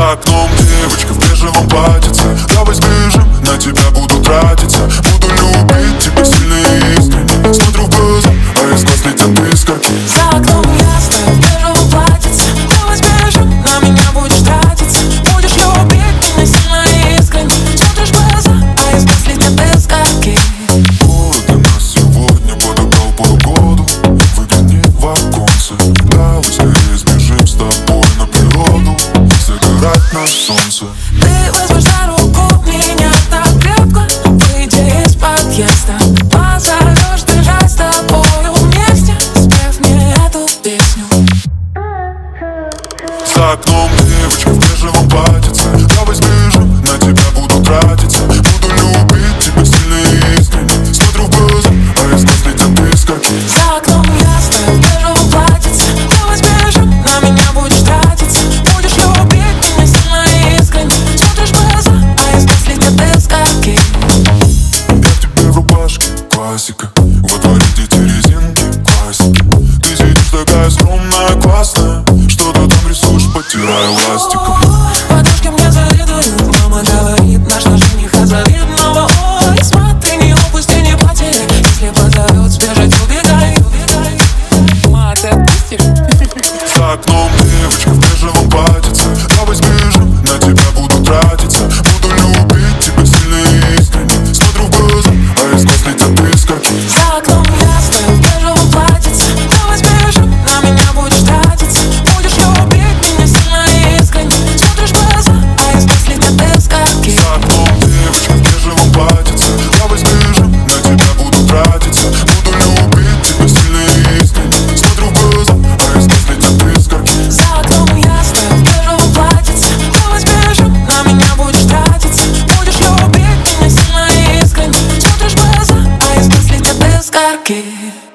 за окном девочка в бежевом платьице Давай сбежим It was классика. Во дворе дети резинки, классики Ты сидишь такая скромная, классная. Что-то там рисуешь, потирая ластиком. naked